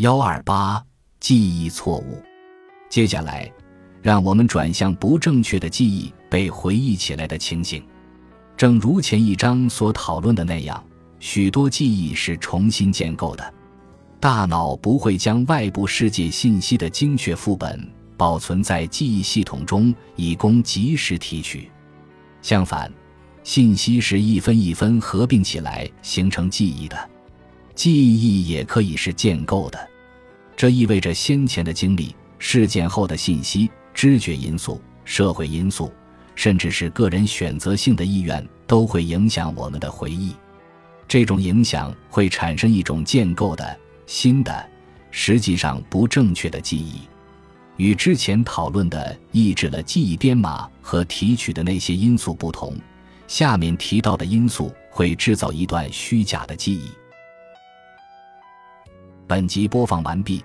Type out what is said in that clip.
幺二八记忆错误。接下来，让我们转向不正确的记忆被回忆起来的情形。正如前一章所讨论的那样，许多记忆是重新建构的。大脑不会将外部世界信息的精确副本保存在记忆系统中，以供及时提取。相反，信息是一分一分合并起来形成记忆的。记忆也可以是建构的，这意味着先前的经历、事件后的信息、知觉因素、社会因素，甚至是个人选择性的意愿，都会影响我们的回忆。这种影响会产生一种建构的新的、实际上不正确的记忆。与之前讨论的抑制了记忆编码和提取的那些因素不同，下面提到的因素会制造一段虚假的记忆。本集播放完毕，